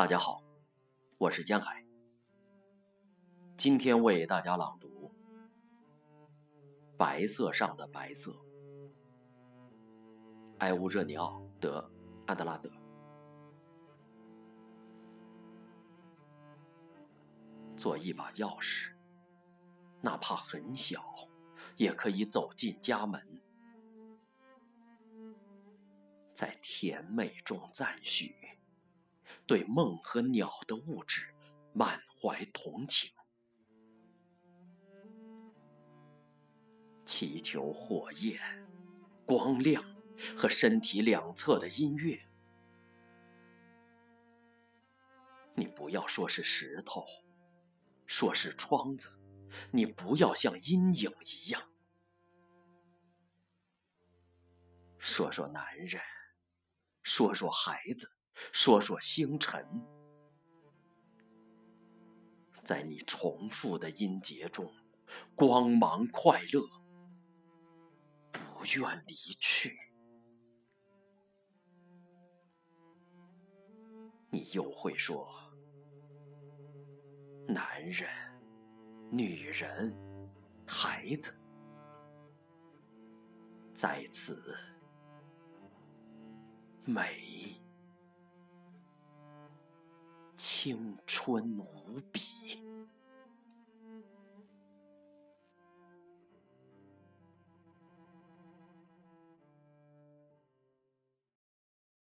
大家好，我是江海。今天为大家朗读《白色上的白色》，埃乌热尼奥·德安德拉德。做一把钥匙，哪怕很小，也可以走进家门，在甜美中赞许。对梦和鸟的物质满怀同情，祈求火焰、光亮和身体两侧的音乐。你不要说是石头，说是窗子，你不要像阴影一样。说说男人，说说孩子。说说星辰，在你重复的音节中，光芒快乐，不愿离去。你又会说，男人、女人、孩子，在此美。青春无比。